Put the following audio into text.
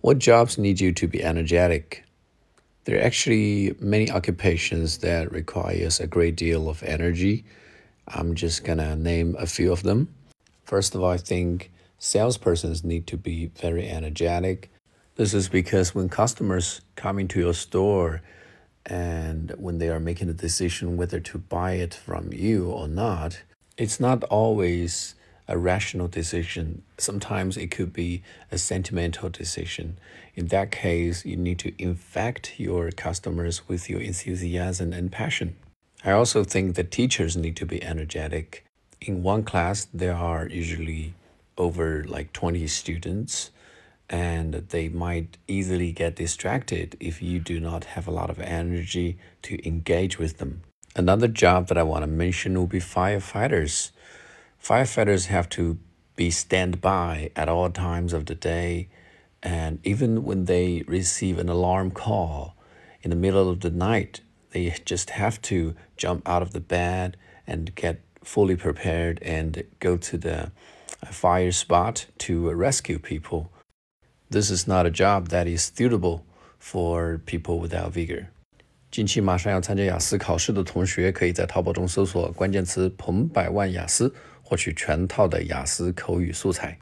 What jobs need you to be energetic? There are actually many occupations that requires a great deal of energy. I'm just gonna name a few of them. First of all, I think salespersons need to be very energetic. This is because when customers come into your store and when they are making a decision whether to buy it from you or not, it's not always a rational decision. Sometimes it could be a sentimental decision. In that case, you need to infect your customers with your enthusiasm and passion. I also think that teachers need to be energetic. In one class, there are usually over like 20 students, and they might easily get distracted if you do not have a lot of energy to engage with them. Another job that I want to mention will be firefighters. Firefighters have to be standby at all times of the day, and even when they receive an alarm call in the middle of the night, they just have to jump out of the bed and get fully prepared and go to the fire spot to rescue people. This is not a job that is suitable for people without vigor. 近期马上要参加雅思考试的同学，可以在淘宝中搜索关键词“彭百万雅思”。 获取全套的雅思口语素材。